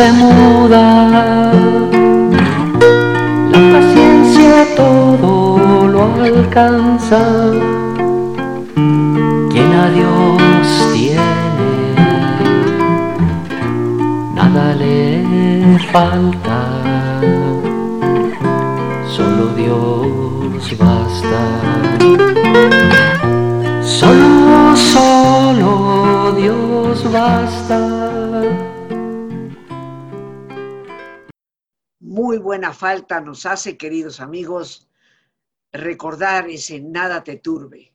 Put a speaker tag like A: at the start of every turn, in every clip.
A: Se muda, la paciencia todo lo alcanza, quien a Dios tiene, nada le falta, solo Dios basta. Solo, solo Dios basta.
B: Buena falta nos hace, queridos amigos, recordar ese nada te turbe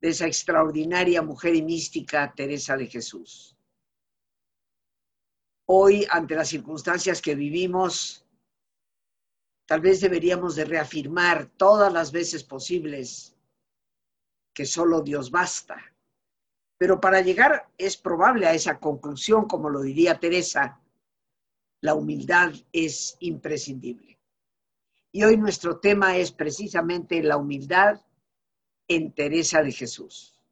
B: de esa extraordinaria mujer y mística Teresa de Jesús. Hoy, ante las circunstancias que vivimos, tal vez deberíamos de reafirmar todas las veces posibles que solo Dios basta. Pero para llegar es probable a esa conclusión, como lo diría Teresa, la humildad es imprescindible. Y hoy nuestro tema es precisamente la humildad en Teresa de Jesús.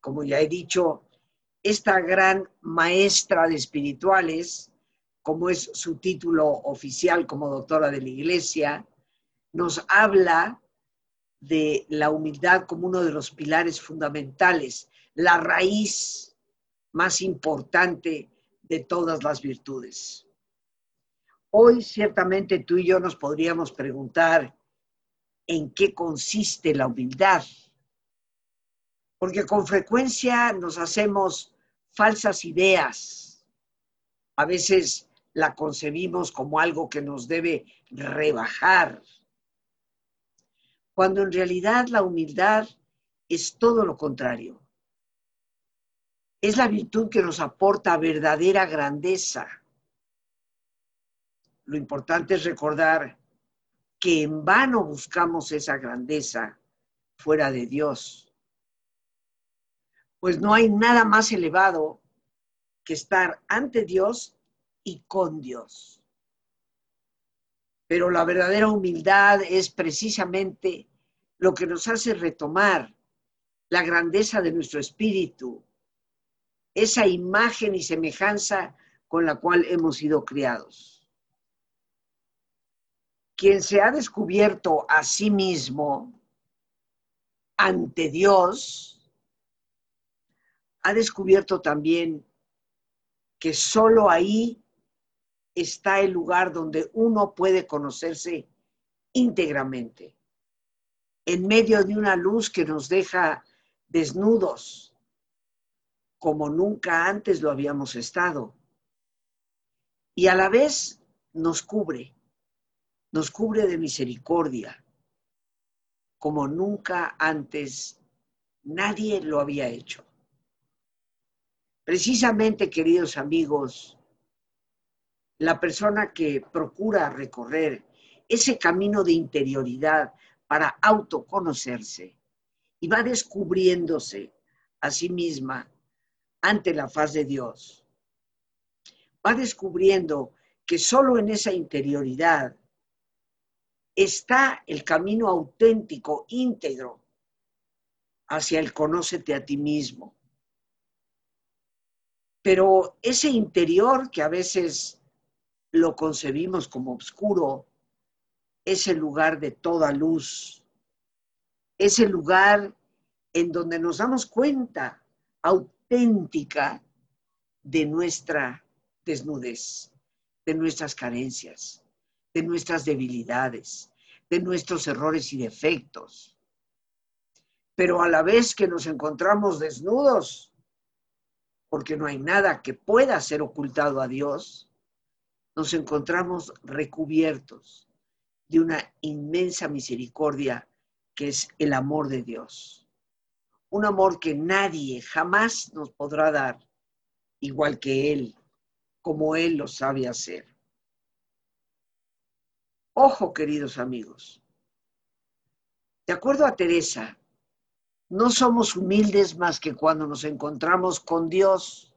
B: Como ya he dicho, esta gran maestra de espirituales, como es su título oficial como doctora de la Iglesia, nos habla de la humildad como uno de los pilares fundamentales, la raíz más importante de todas las virtudes. Hoy ciertamente tú y yo nos podríamos preguntar en qué consiste la humildad, porque con frecuencia nos hacemos falsas ideas, a veces la concebimos como algo que nos debe rebajar, cuando en realidad la humildad es todo lo contrario. Es la virtud que nos aporta verdadera grandeza. Lo importante es recordar que en vano buscamos esa grandeza fuera de Dios. Pues no hay nada más elevado que estar ante Dios y con Dios. Pero la verdadera humildad es precisamente lo que nos hace retomar la grandeza de nuestro espíritu, esa imagen y semejanza con la cual hemos sido criados. Quien se ha descubierto a sí mismo ante Dios, ha descubierto también que solo ahí está el lugar donde uno puede conocerse íntegramente, en medio de una luz que nos deja desnudos, como nunca antes lo habíamos estado, y a la vez nos cubre, nos cubre de misericordia, como nunca antes nadie lo había hecho. Precisamente, queridos amigos, la persona que procura recorrer ese camino de interioridad para autoconocerse y va descubriéndose a sí misma ante la faz de Dios, va descubriendo que solo en esa interioridad está el camino auténtico, íntegro, hacia el conócete a ti mismo. Pero ese interior que a veces lo concebimos como oscuro, es el lugar de toda luz, es el lugar en donde nos damos cuenta auténtica de nuestra desnudez, de nuestras carencias, de nuestras debilidades, de nuestros errores y defectos. Pero a la vez que nos encontramos desnudos, porque no hay nada que pueda ser ocultado a Dios, nos encontramos recubiertos de una inmensa misericordia que es el amor de Dios. Un amor que nadie jamás nos podrá dar igual que Él, como Él lo sabe hacer. Ojo, queridos amigos. De acuerdo a Teresa, no somos humildes más que cuando nos encontramos con Dios.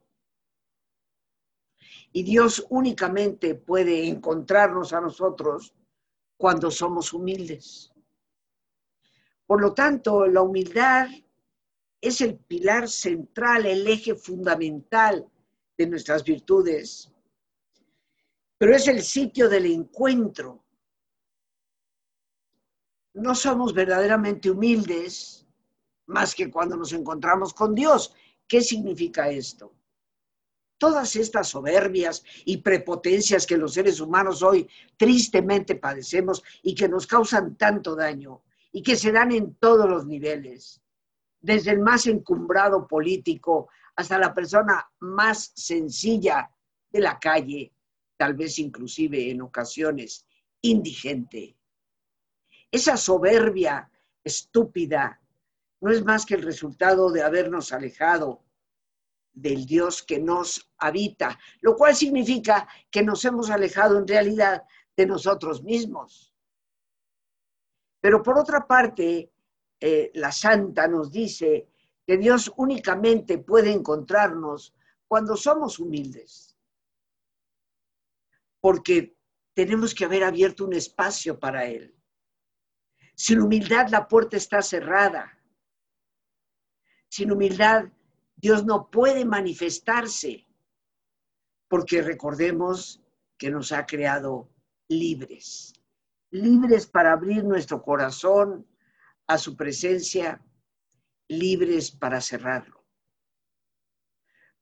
B: Y Dios únicamente puede encontrarnos a nosotros cuando somos humildes. Por lo tanto, la humildad es el pilar central, el eje fundamental de nuestras virtudes, pero es el sitio del encuentro. No somos verdaderamente humildes más que cuando nos encontramos con Dios. ¿Qué significa esto? Todas estas soberbias y prepotencias que los seres humanos hoy tristemente padecemos y que nos causan tanto daño y que se dan en todos los niveles, desde el más encumbrado político hasta la persona más sencilla de la calle, tal vez inclusive en ocasiones indigente. Esa soberbia estúpida no es más que el resultado de habernos alejado del Dios que nos habita, lo cual significa que nos hemos alejado en realidad de nosotros mismos. Pero por otra parte, eh, la santa nos dice que Dios únicamente puede encontrarnos cuando somos humildes, porque tenemos que haber abierto un espacio para Él. Sin humildad la puerta está cerrada. Sin humildad Dios no puede manifestarse, porque recordemos que nos ha creado libres, libres para abrir nuestro corazón a su presencia libres para cerrarlo.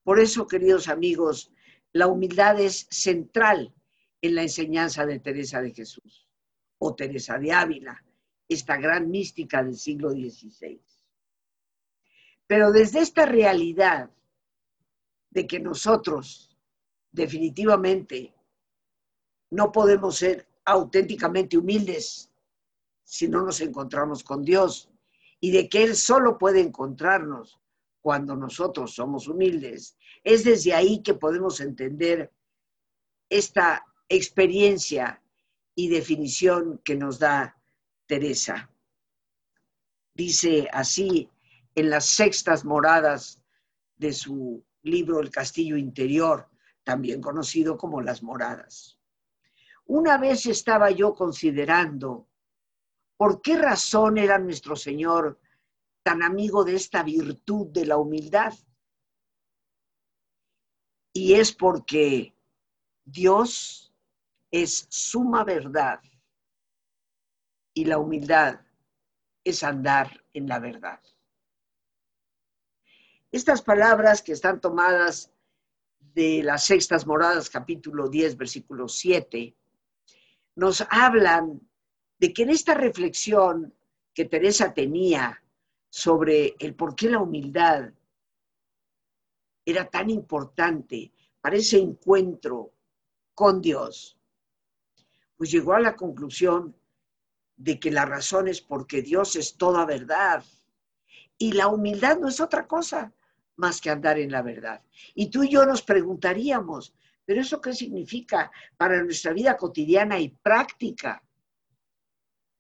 B: Por eso, queridos amigos, la humildad es central en la enseñanza de Teresa de Jesús o Teresa de Ávila, esta gran mística del siglo XVI. Pero desde esta realidad de que nosotros definitivamente no podemos ser auténticamente humildes si no nos encontramos con Dios, y de que Él solo puede encontrarnos cuando nosotros somos humildes. Es desde ahí que podemos entender esta experiencia y definición que nos da Teresa. Dice así en las sextas moradas de su libro El Castillo Interior, también conocido como Las Moradas. Una vez estaba yo considerando ¿Por qué razón era nuestro Señor tan amigo de esta virtud de la humildad? Y es porque Dios es suma verdad y la humildad es andar en la verdad. Estas palabras que están tomadas de las sextas moradas, capítulo 10, versículo 7, nos hablan de que en esta reflexión que Teresa tenía sobre el por qué la humildad era tan importante para ese encuentro con Dios, pues llegó a la conclusión de que la razón es porque Dios es toda verdad y la humildad no es otra cosa más que andar en la verdad. Y tú y yo nos preguntaríamos, pero eso qué significa para nuestra vida cotidiana y práctica?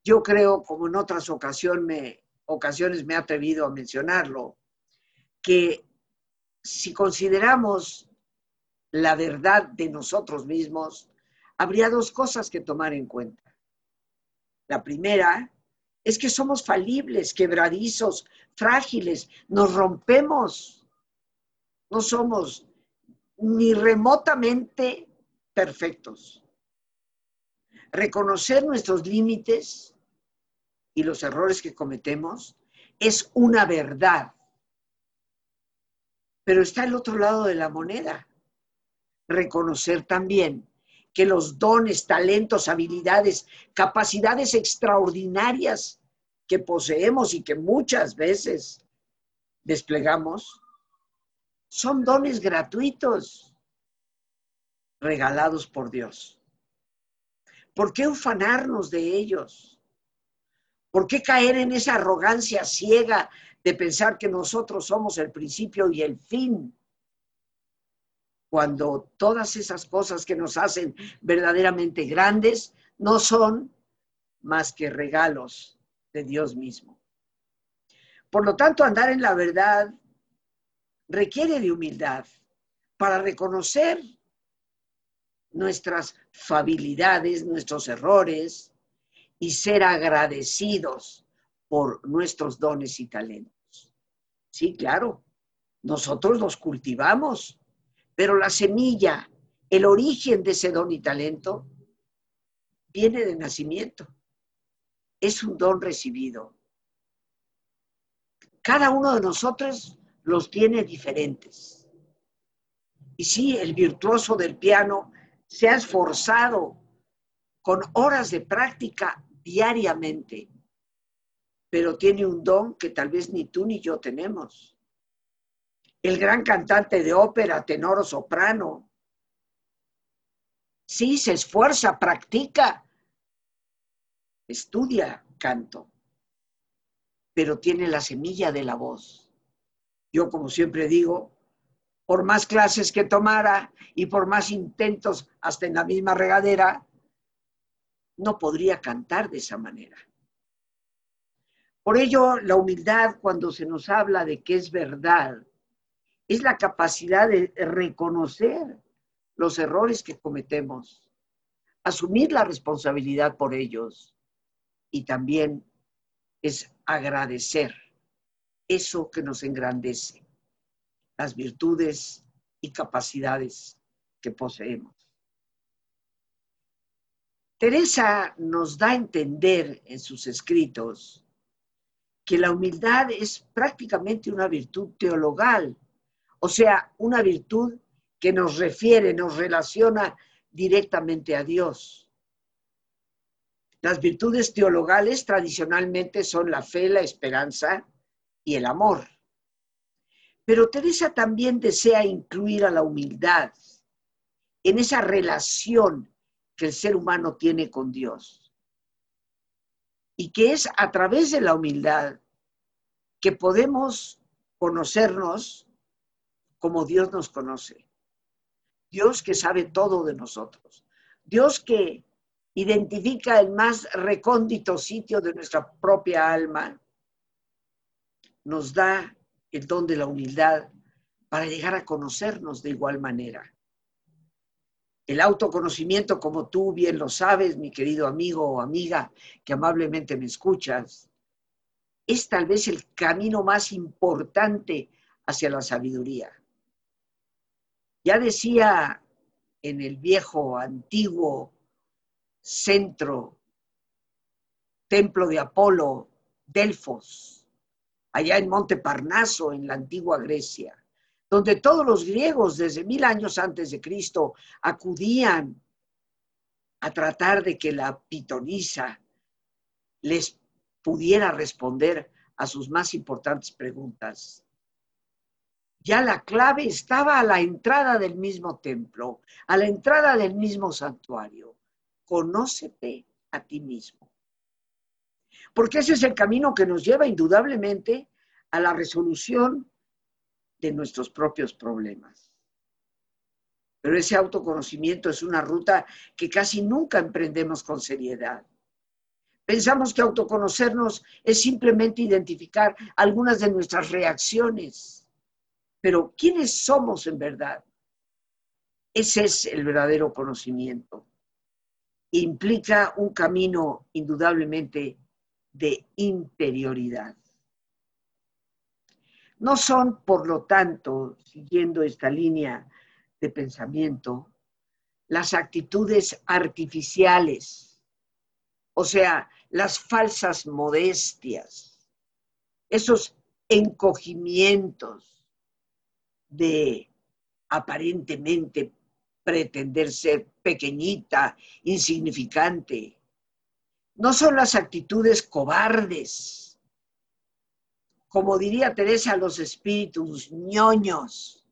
B: Yo creo, como en otras ocasiones me, ocasiones me he atrevido a mencionarlo, que si consideramos la verdad de nosotros mismos, habría dos cosas que tomar en cuenta. La primera es que somos falibles, quebradizos, frágiles, nos rompemos, no somos ni remotamente perfectos. Reconocer nuestros límites y los errores que cometemos es una verdad. Pero está el otro lado de la moneda. Reconocer también que los dones, talentos, habilidades, capacidades extraordinarias que poseemos y que muchas veces desplegamos, son dones gratuitos. regalados por Dios. ¿Por qué ufanarnos de ellos? ¿Por qué caer en esa arrogancia ciega de pensar que nosotros somos el principio y el fin? Cuando todas esas cosas que nos hacen verdaderamente grandes no son más que regalos de Dios mismo. Por lo tanto, andar en la verdad requiere de humildad para reconocer nuestras fabilidades, nuestros errores y ser agradecidos por nuestros dones y talentos. Sí, claro, nosotros los cultivamos, pero la semilla, el origen de ese don y talento, viene de nacimiento. Es un don recibido. Cada uno de nosotros los tiene diferentes. Y sí, el virtuoso del piano se ha esforzado con horas de práctica diariamente, pero tiene un don que tal vez ni tú ni yo tenemos. El gran cantante de ópera, tenor o soprano, sí se esfuerza, practica, estudia canto, pero tiene la semilla de la voz. Yo, como siempre digo, por más clases que tomara y por más intentos hasta en la misma regadera, no podría cantar de esa manera. Por ello, la humildad, cuando se nos habla de que es verdad, es la capacidad de reconocer los errores que cometemos, asumir la responsabilidad por ellos y también es agradecer eso que nos engrandece las virtudes y capacidades que poseemos. Teresa nos da a entender en sus escritos que la humildad es prácticamente una virtud teologal, o sea, una virtud que nos refiere, nos relaciona directamente a Dios. Las virtudes teologales tradicionalmente son la fe, la esperanza y el amor. Pero Teresa también desea incluir a la humildad en esa relación que el ser humano tiene con Dios. Y que es a través de la humildad que podemos conocernos como Dios nos conoce. Dios que sabe todo de nosotros. Dios que identifica el más recóndito sitio de nuestra propia alma, nos da el don de la humildad para llegar a conocernos de igual manera. El autoconocimiento, como tú bien lo sabes, mi querido amigo o amiga que amablemente me escuchas, es tal vez el camino más importante hacia la sabiduría. Ya decía en el viejo, antiguo centro, templo de Apolo, Delfos, allá en Monte Parnaso, en la antigua Grecia, donde todos los griegos desde mil años antes de Cristo acudían a tratar de que la pitonisa les pudiera responder a sus más importantes preguntas. Ya la clave estaba a la entrada del mismo templo, a la entrada del mismo santuario. Conócete a ti mismo porque ese es el camino que nos lleva indudablemente a la resolución de nuestros propios problemas. Pero ese autoconocimiento es una ruta que casi nunca emprendemos con seriedad. Pensamos que autoconocernos es simplemente identificar algunas de nuestras reacciones. Pero ¿quiénes somos en verdad? Ese es el verdadero conocimiento. Implica un camino indudablemente de interioridad. No son, por lo tanto, siguiendo esta línea de pensamiento, las actitudes artificiales, o sea, las falsas modestias, esos encogimientos de aparentemente pretender ser pequeñita, insignificante, no son las actitudes cobardes, como diría Teresa, los espíritus ñoños,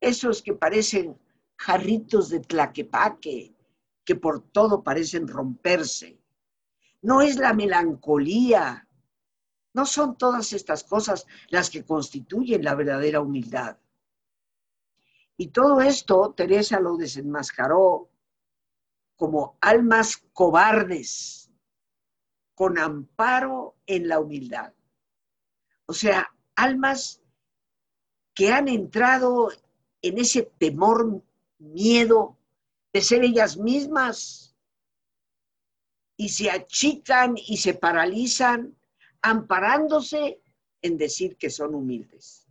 B: esos que parecen jarritos de tlaquepaque que por todo parecen romperse. No es la melancolía. No son todas estas cosas las que constituyen la verdadera humildad. Y todo esto Teresa lo desenmascaró como almas cobardes, con amparo en la humildad. O sea, almas que han entrado en ese temor, miedo de ser ellas mismas y se achican y se paralizan amparándose en decir que son humildes.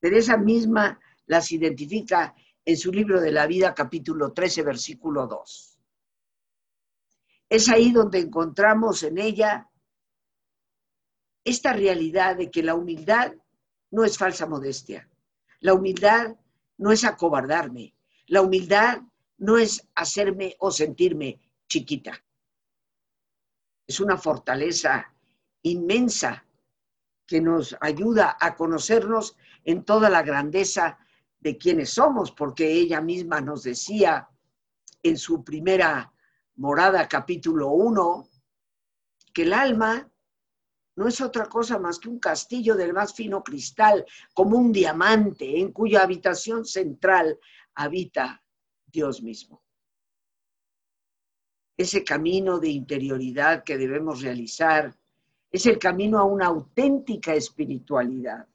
B: Teresa misma las identifica en su libro de la vida, capítulo 13, versículo 2. Es ahí donde encontramos en ella esta realidad de que la humildad no es falsa modestia. La humildad no es acobardarme. La humildad no es hacerme o sentirme chiquita. Es una fortaleza inmensa que nos ayuda a conocernos en toda la grandeza de quienes somos, porque ella misma nos decía en su primera morada, capítulo 1, que el alma no es otra cosa más que un castillo del más fino cristal, como un diamante, en cuya habitación central habita Dios mismo. Ese camino de interioridad que debemos realizar es el camino a una auténtica espiritualidad.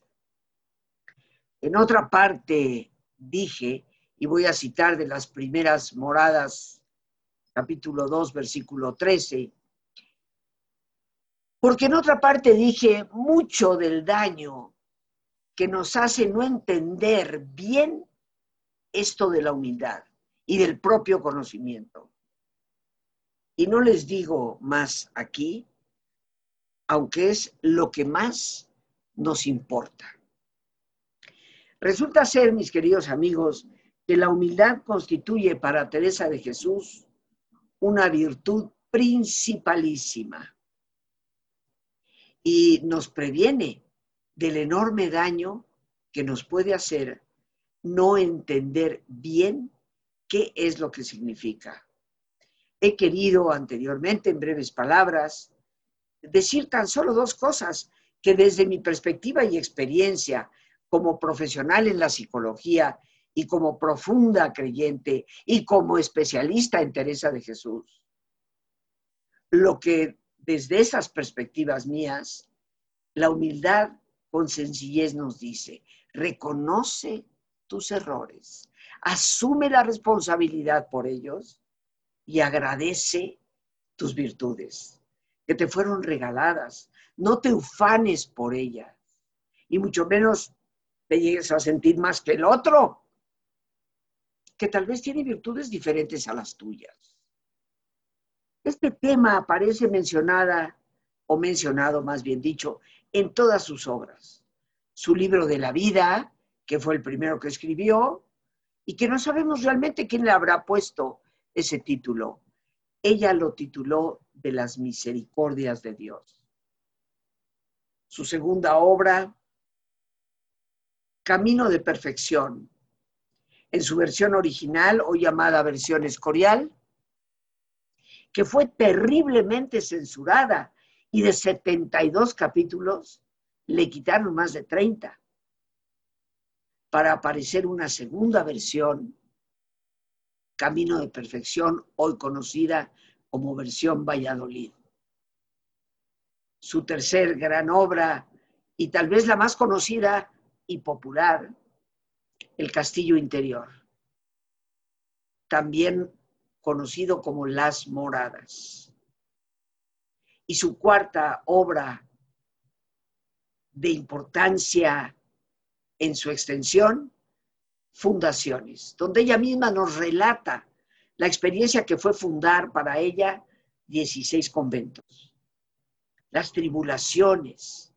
B: En otra parte dije, y voy a citar de las primeras moradas, capítulo 2, versículo 13, porque en otra parte dije mucho del daño que nos hace no entender bien esto de la humildad y del propio conocimiento. Y no les digo más aquí, aunque es lo que más nos importa. Resulta ser, mis queridos amigos, que la humildad constituye para Teresa de Jesús una virtud principalísima y nos previene del enorme daño que nos puede hacer no entender bien qué es lo que significa. He querido anteriormente, en breves palabras, decir tan solo dos cosas que desde mi perspectiva y experiencia como profesional en la psicología y como profunda creyente y como especialista en Teresa de Jesús, lo que desde esas perspectivas mías, la humildad con sencillez nos dice, reconoce tus errores, asume la responsabilidad por ellos y agradece tus virtudes que te fueron regaladas. No te ufanes por ellas y mucho menos te llegues a sentir más que el otro, que tal vez tiene virtudes diferentes a las tuyas. Este tema aparece mencionada, o mencionado más bien dicho, en todas sus obras. Su libro de la vida, que fue el primero que escribió, y que no sabemos realmente quién le habrá puesto ese título. Ella lo tituló De las misericordias de Dios. Su segunda obra, Camino de Perfección, en su versión original o llamada versión escorial, que fue terriblemente censurada y de 72 capítulos le quitaron más de 30 para aparecer una segunda versión, Camino de Perfección, hoy conocida como versión Valladolid. Su tercer gran obra, y tal vez la más conocida y popular, El Castillo Interior. También conocido como Las Moradas. Y su cuarta obra de importancia en su extensión, Fundaciones, donde ella misma nos relata la experiencia que fue fundar para ella 16 conventos, las tribulaciones,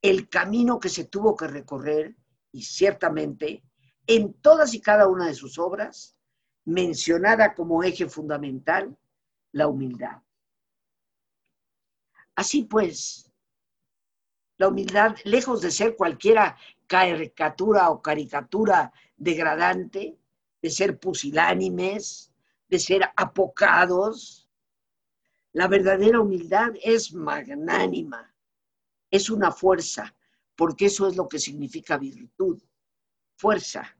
B: el camino que se tuvo que recorrer y ciertamente en todas y cada una de sus obras mencionada como eje fundamental la humildad. Así pues, La humildad, lejos de ser cualquiera caricatura o caricatura degradante, de ser pusilánimes, de ser apocados, la verdadera humildad es magnánima, es una fuerza, porque eso es lo que significa virtud, fuerza.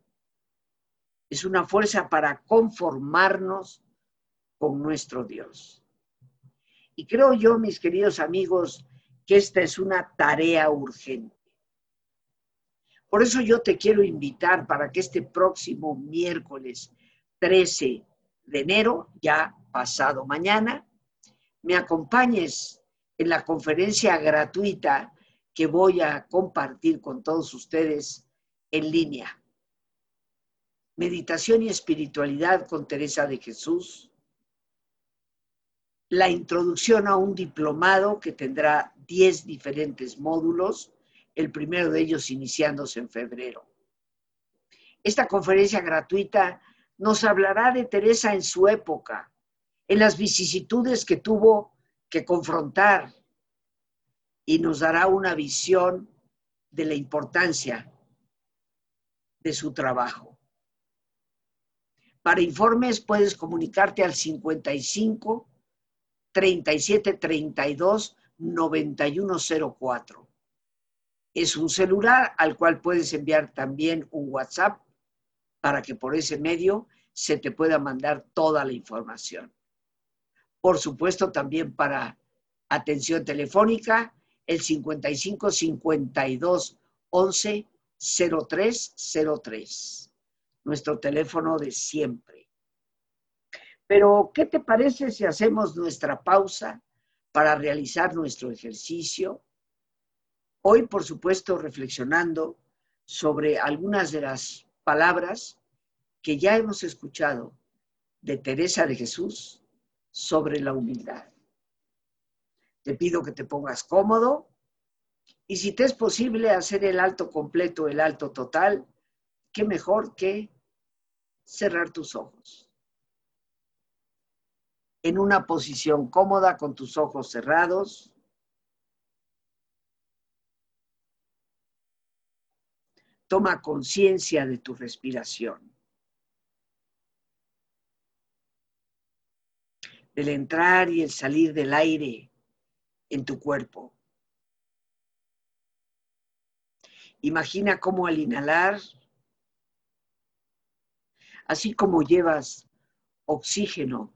B: Es una fuerza para conformarnos con nuestro Dios. Y creo yo, mis queridos amigos, que esta es una tarea urgente. Por eso yo te quiero invitar para que este próximo miércoles 13 de enero, ya pasado mañana, me acompañes en la conferencia gratuita que voy a compartir con todos ustedes en línea. Meditación y espiritualidad con Teresa de Jesús. La introducción a un diplomado que tendrá 10 diferentes módulos, el primero de ellos iniciándose en febrero. Esta conferencia gratuita nos hablará de Teresa en su época, en las vicisitudes que tuvo que confrontar, y nos dará una visión de la importancia de su trabajo. Para informes puedes comunicarte al 55 37 32 9104. Es un celular al cual puedes enviar también un WhatsApp para que por ese medio se te pueda mandar toda la información. Por supuesto, también para atención telefónica el 55 52 11 0303, nuestro teléfono de siempre. Pero, ¿qué te parece si hacemos nuestra pausa para realizar nuestro ejercicio? Hoy, por supuesto, reflexionando sobre algunas de las palabras que ya hemos escuchado de Teresa de Jesús sobre la humildad. Te pido que te pongas cómodo y si te es posible hacer el alto completo, el alto total, qué mejor que cerrar tus ojos. En una posición cómoda con tus ojos cerrados. Toma conciencia de tu respiración. Del entrar y el salir del aire en tu cuerpo. Imagina cómo al inhalar, así como llevas oxígeno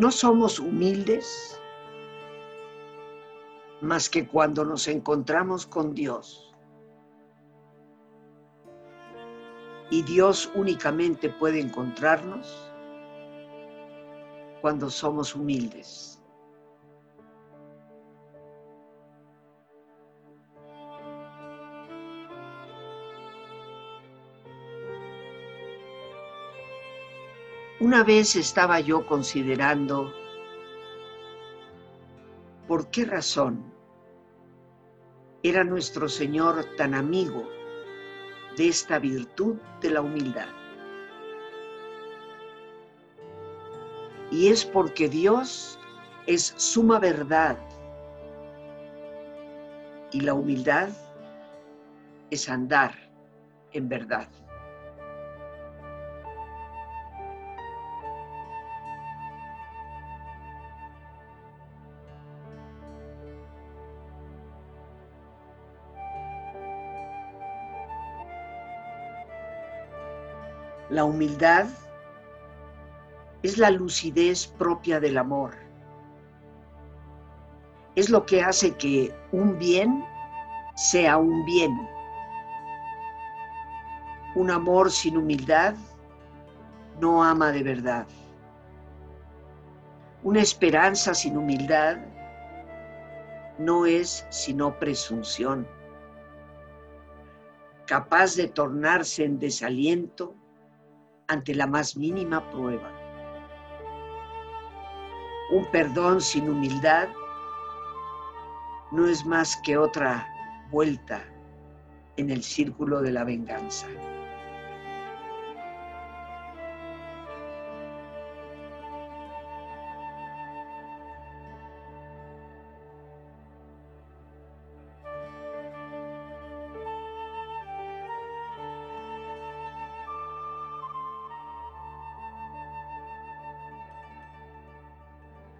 B: No somos humildes más que cuando nos encontramos con Dios. Y Dios únicamente puede encontrarnos cuando somos humildes. Una vez estaba yo considerando por qué razón era nuestro Señor tan amigo de esta virtud de la humildad. Y es porque Dios es suma verdad y la humildad es andar en verdad. La humildad es la lucidez propia del amor. Es lo que hace que un bien sea un bien. Un amor sin humildad no ama de verdad. Una esperanza sin humildad no es sino presunción, capaz de tornarse en desaliento ante la más mínima prueba. Un perdón sin humildad no es más que otra vuelta en el círculo de la venganza.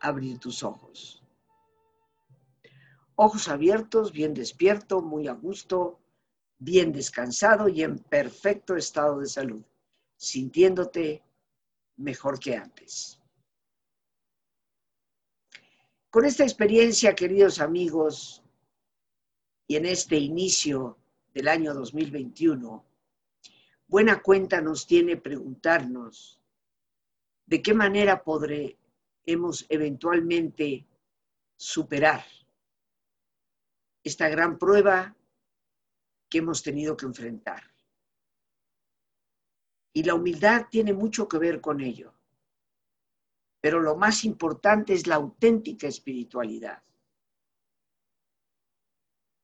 B: abrir tus ojos. Ojos abiertos, bien despierto, muy a gusto, bien descansado y en perfecto estado de salud, sintiéndote mejor que antes. Con esta experiencia, queridos amigos, y en este inicio del año 2021, buena cuenta nos tiene preguntarnos de qué manera podré hemos eventualmente superar esta gran prueba que hemos tenido que enfrentar. Y la humildad tiene mucho que ver con ello. Pero lo más importante es la auténtica espiritualidad.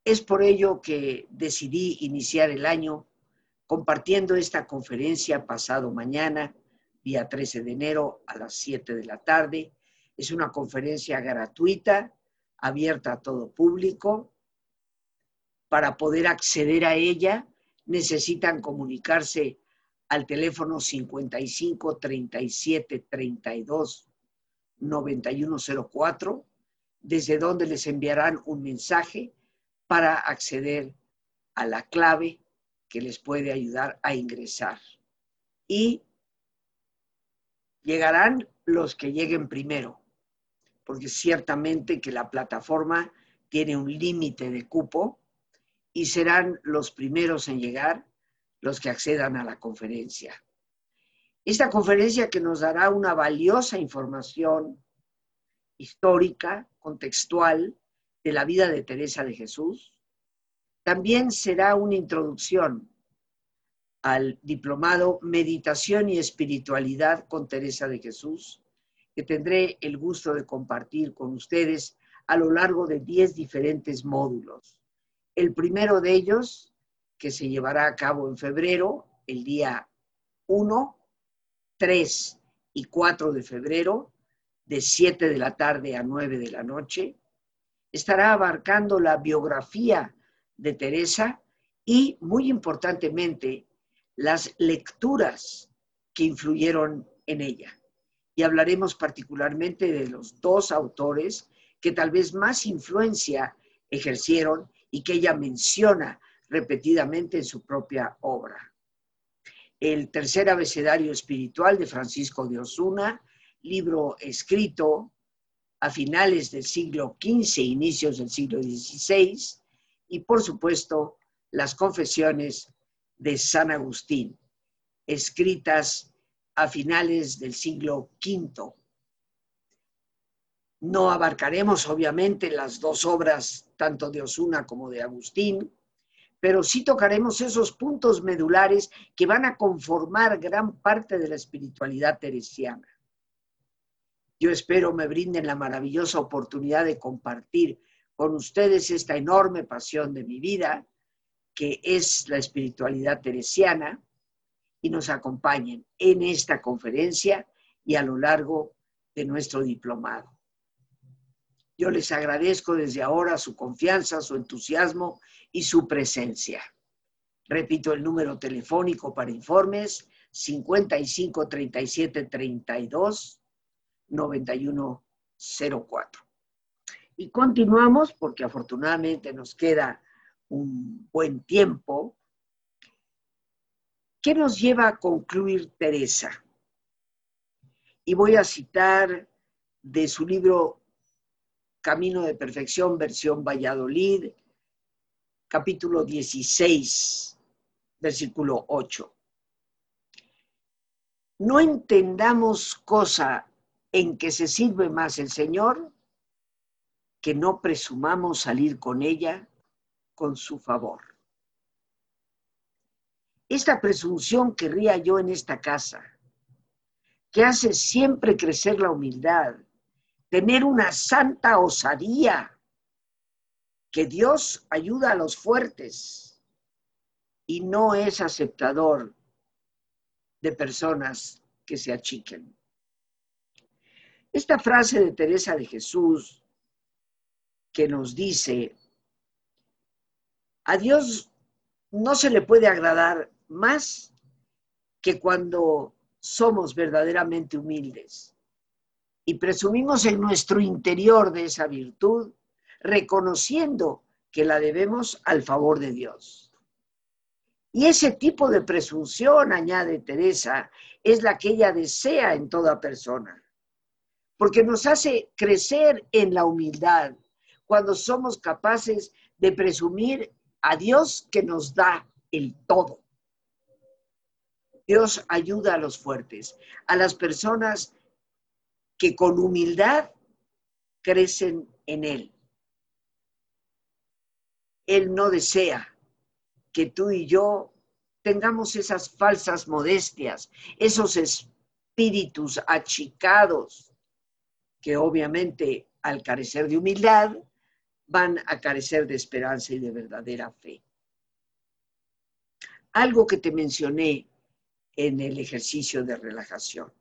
B: Es por ello que decidí iniciar el año compartiendo esta conferencia pasado mañana día 13 de enero a las 7 de la tarde. Es una conferencia gratuita, abierta a todo público. Para poder acceder a ella necesitan comunicarse al teléfono 55 37 32 9104, desde donde les enviarán un mensaje para acceder a la clave que les puede ayudar a ingresar. Y Llegarán los que lleguen primero, porque ciertamente que la plataforma tiene un límite de cupo y serán los primeros en llegar los que accedan a la conferencia. Esta conferencia que nos dará una valiosa información histórica, contextual, de la vida de Teresa de Jesús, también será una introducción al diplomado Meditación y Espiritualidad con Teresa de Jesús, que tendré el gusto de compartir con ustedes a lo largo de 10 diferentes módulos. El primero de ellos, que se llevará a cabo en febrero, el día 1, 3 y 4 de febrero, de 7 de la tarde a 9 de la noche, estará abarcando la biografía de Teresa y, muy importantemente, las lecturas que influyeron en ella. Y hablaremos particularmente de los dos autores que tal vez más influencia ejercieron y que ella menciona repetidamente en su propia obra. El tercer abecedario espiritual de Francisco de Osuna, libro escrito a finales del siglo XV, inicios del siglo XVI, y por supuesto las confesiones de San Agustín, escritas a finales del siglo V. No abarcaremos obviamente las dos obras, tanto de Osuna como de Agustín, pero sí tocaremos esos puntos medulares que van a conformar gran parte de la espiritualidad teresiana. Yo espero me brinden la maravillosa oportunidad de compartir con ustedes esta enorme pasión de mi vida que es la espiritualidad teresiana, y nos acompañen en esta conferencia y a lo largo de nuestro diplomado. Yo les agradezco desde ahora su confianza, su entusiasmo y su presencia. Repito el número telefónico para informes 55 37 32 9104. Y continuamos porque afortunadamente nos queda un buen tiempo. ¿Qué nos lleva a concluir Teresa? Y voy a citar de su libro Camino de Perfección, versión Valladolid, capítulo 16, versículo 8. No entendamos cosa en que se sirve más el Señor, que no presumamos salir con ella con su favor. Esta presunción querría yo en esta casa, que hace siempre crecer la humildad, tener una santa osadía, que Dios ayuda a los fuertes y no es aceptador de personas que se achiquen. Esta frase de Teresa de Jesús que nos dice, a Dios no se le puede agradar más que cuando somos verdaderamente humildes y presumimos en nuestro interior de esa virtud, reconociendo que la debemos al favor de Dios. Y ese tipo de presunción, añade Teresa, es la que ella desea en toda persona porque nos hace crecer en la humildad cuando somos capaces de presumir a Dios que nos da el todo. Dios ayuda a los fuertes, a las personas que con humildad crecen en Él. Él no desea que tú y yo tengamos esas falsas modestias, esos espíritus achicados que obviamente al carecer de humildad van a carecer de esperanza y de verdadera fe. Algo que te mencioné en el ejercicio de relajación.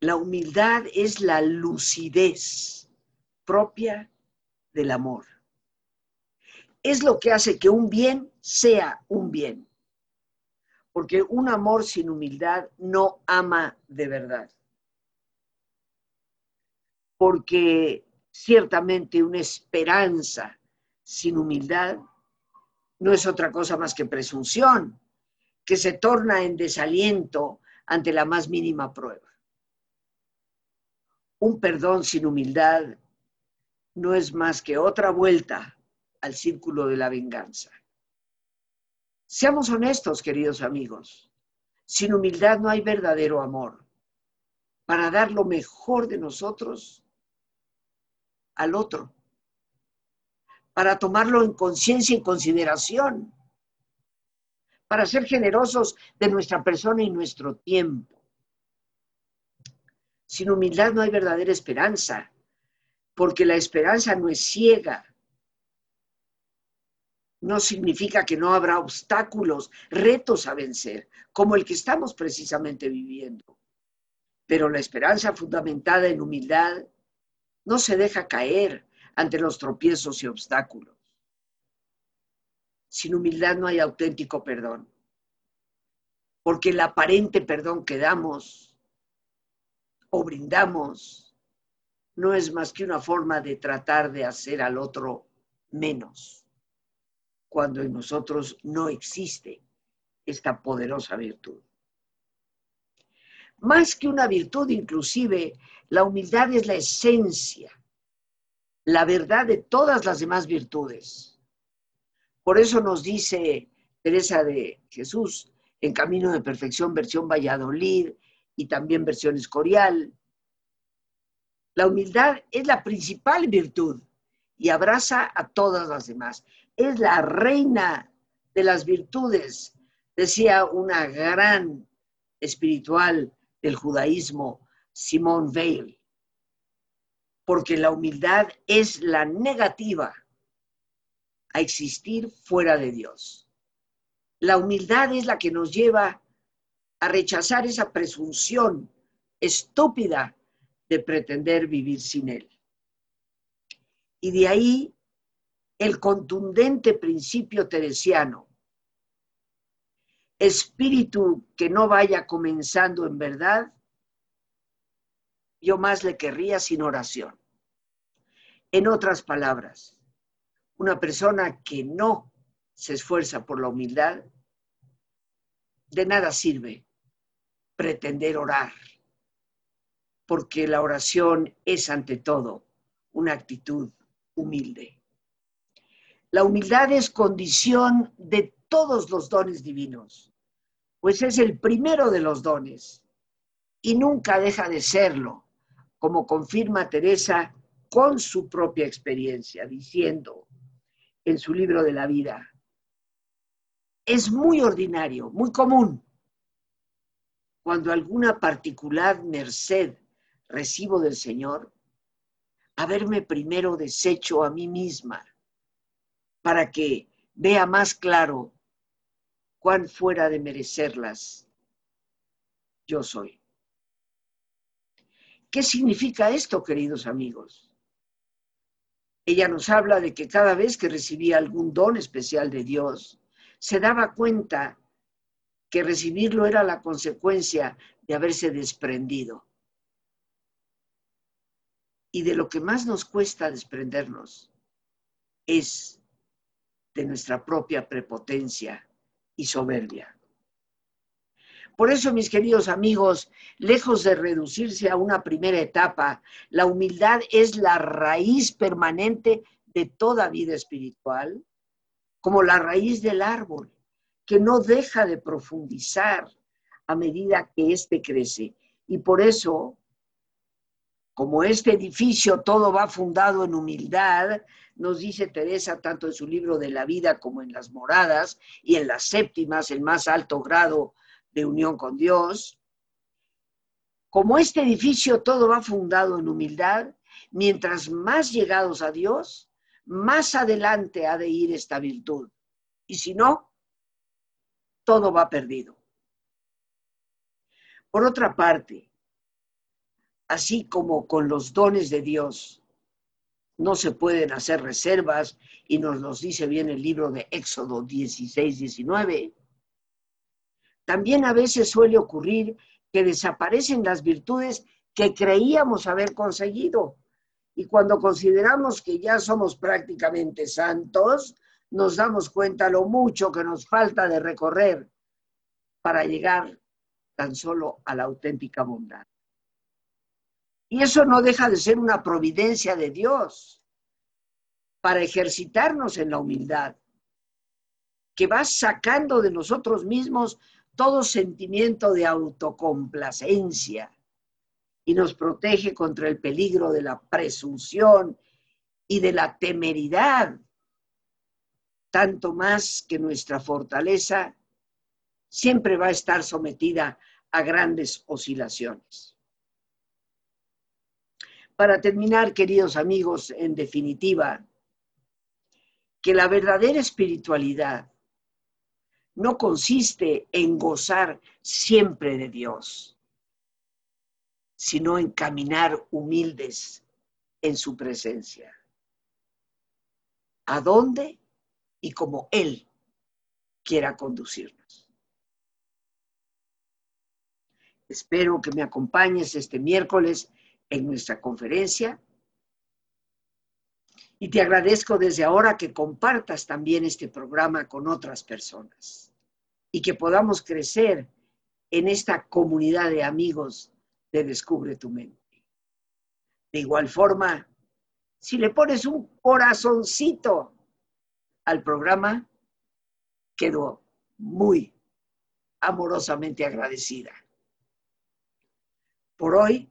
B: La humildad es la lucidez propia del amor. Es lo que hace que un bien sea un bien. Porque un amor sin humildad no ama de verdad porque ciertamente una esperanza sin humildad no es otra cosa más que presunción, que se torna en desaliento ante la más mínima prueba. Un perdón sin humildad no es más que otra vuelta al círculo de la venganza. Seamos honestos, queridos amigos. Sin humildad no hay verdadero amor. Para dar lo mejor de nosotros, al otro, para tomarlo en conciencia y consideración, para ser generosos de nuestra persona y nuestro tiempo. Sin humildad no hay verdadera esperanza, porque la esperanza no es ciega. No significa que no habrá obstáculos, retos a vencer, como el que estamos precisamente viviendo. Pero la esperanza fundamentada en humildad no se deja caer ante los tropiezos y obstáculos. Sin humildad no hay auténtico perdón, porque el aparente perdón que damos o brindamos no es más que una forma de tratar de hacer al otro menos, cuando en nosotros no existe esta poderosa virtud. Más que una virtud, inclusive, la humildad es la esencia, la verdad de todas las demás virtudes. Por eso nos dice Teresa de Jesús en Camino de Perfección, versión Valladolid y también versión Escorial. La humildad es la principal virtud y abraza a todas las demás. Es la reina de las virtudes, decía una gran espiritual del judaísmo, Simón Weil, porque la humildad es la negativa a existir fuera de Dios. La humildad es la que nos lleva a rechazar esa presunción estúpida de pretender vivir sin Él. Y de ahí el contundente principio teresiano espíritu que no vaya comenzando en verdad, yo más le querría sin oración. En otras palabras, una persona que no se esfuerza por la humildad, de nada sirve pretender orar, porque la oración es ante todo una actitud humilde. La humildad es condición de todos los dones divinos, pues es el primero de los dones y nunca deja de serlo, como confirma Teresa con su propia experiencia, diciendo en su libro de la vida, es muy ordinario, muy común, cuando alguna particular merced recibo del Señor, haberme primero deshecho a mí misma para que vea más claro cuán fuera de merecerlas yo soy. ¿Qué significa esto, queridos amigos? Ella nos habla de que cada vez que recibía algún don especial de Dios, se daba cuenta que recibirlo era la consecuencia de haberse desprendido. Y de lo que más nos cuesta desprendernos es de nuestra propia prepotencia y soberbia. Por eso, mis queridos amigos, lejos de reducirse a una primera etapa, la humildad es la raíz permanente de toda vida espiritual, como la raíz del árbol, que no deja de profundizar a medida que éste crece. Y por eso, como este edificio todo va fundado en humildad, nos dice Teresa tanto en su libro de la vida como en las moradas y en las séptimas, el más alto grado de unión con Dios. Como este edificio todo va fundado en humildad, mientras más llegados a Dios, más adelante ha de ir esta virtud. Y si no, todo va perdido. Por otra parte, así como con los dones de Dios no se pueden hacer reservas, y nos los dice bien el libro de Éxodo 16, 19, también a veces suele ocurrir que desaparecen las virtudes que creíamos haber conseguido. Y cuando consideramos que ya somos prácticamente santos, nos damos cuenta lo mucho que nos falta de recorrer para llegar tan solo a la auténtica bondad. Y eso no deja de ser una providencia de Dios para ejercitarnos en la humildad, que va sacando de nosotros mismos todo sentimiento de autocomplacencia y nos protege contra el peligro de la presunción y de la temeridad, tanto más que nuestra fortaleza siempre va a estar sometida a grandes oscilaciones. Para terminar, queridos amigos, en definitiva, que la verdadera espiritualidad no consiste en gozar siempre de Dios, sino en caminar humildes en su presencia. ¿A dónde? Y como Él quiera conducirnos. Espero que me acompañes este miércoles en nuestra conferencia y te agradezco desde ahora que compartas también este programa con otras personas y que podamos crecer en esta comunidad de amigos de Descubre tu mente. De igual forma, si le pones un corazoncito al programa, quedo muy amorosamente agradecida. Por hoy,